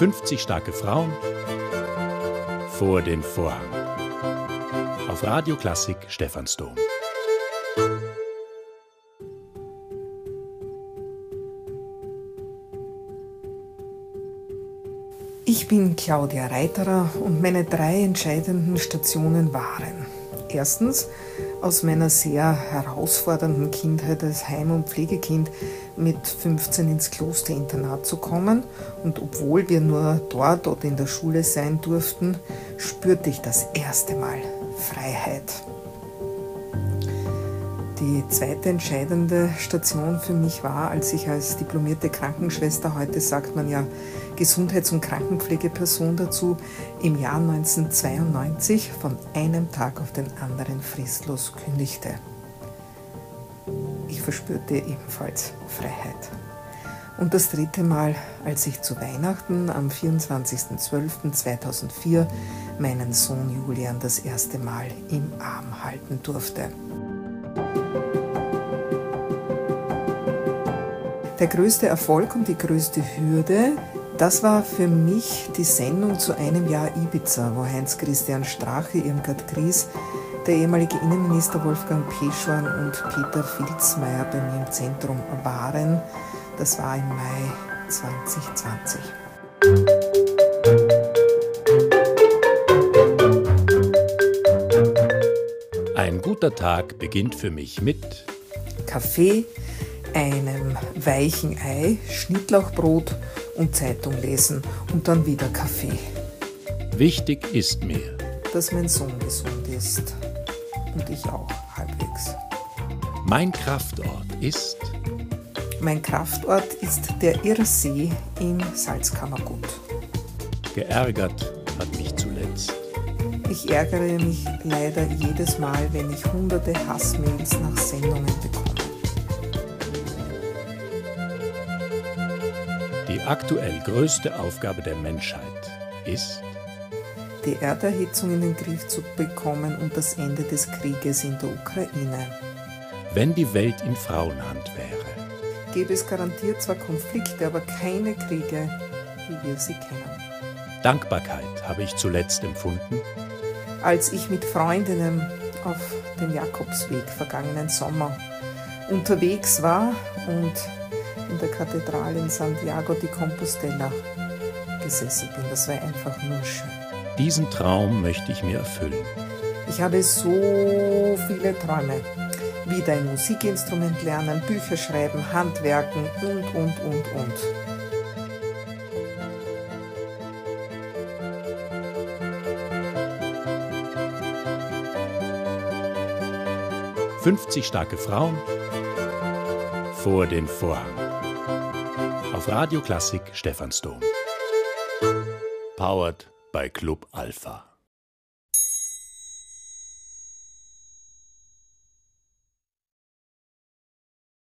50 starke Frauen vor den Vorhang. Auf Radio Klassik Stephansdom. Ich bin Claudia Reiterer und meine drei entscheidenden Stationen waren erstens aus meiner sehr herausfordernden Kindheit als Heim- und Pflegekind mit 15 ins Klosterinternat zu kommen und obwohl wir nur dort oder in der Schule sein durften, spürte ich das erste Mal Freiheit. Die zweite entscheidende Station für mich war, als ich als diplomierte Krankenschwester, heute sagt man ja Gesundheits- und Krankenpflegeperson dazu, im Jahr 1992 von einem Tag auf den anderen fristlos kündigte. Ich verspürte ebenfalls Freiheit. Und das dritte Mal, als ich zu Weihnachten am 24.12.2004 meinen Sohn Julian das erste Mal im Arm halten durfte. Der größte Erfolg und die größte Hürde, das war für mich die Sendung zu einem Jahr Ibiza, wo Heinz-Christian Strache, Irmgard Gries, der ehemalige Innenminister Wolfgang Peschorn und Peter Filzmeier bei mir im Zentrum waren. Das war im Mai 2020. guter Tag beginnt für mich mit Kaffee, einem weichen Ei, Schnittlauchbrot und Zeitung lesen und dann wieder Kaffee. Wichtig ist mir, dass mein Sohn gesund ist und ich auch halbwegs. Mein Kraftort ist mein Kraftort ist der Irrsee in Salzkammergut. Geärgert hat mich zuletzt. Ich ärgere mich leider jedes Mal, wenn ich hunderte Hassmails nach Sendungen bekomme. Die aktuell größte Aufgabe der Menschheit ist, die Erderhitzung in den Griff zu bekommen und das Ende des Krieges in der Ukraine. Wenn die Welt in Frauenhand wäre, gäbe es garantiert zwar Konflikte, aber keine Kriege, wie wir sie kennen. Dankbarkeit habe ich zuletzt empfunden, als ich mit Freundinnen auf den Jakobsweg vergangenen Sommer unterwegs war und in der Kathedrale in Santiago de Compostela gesessen bin. Das war einfach nur schön. Diesen Traum möchte ich mir erfüllen. Ich habe so viele Träume. Wieder ein Musikinstrument lernen, Bücher schreiben, Handwerken und, und, und, und. »50 starke Frauen vor den Vorhang« auf Radio Klassik Stephansdom. Powered by Club Alpha.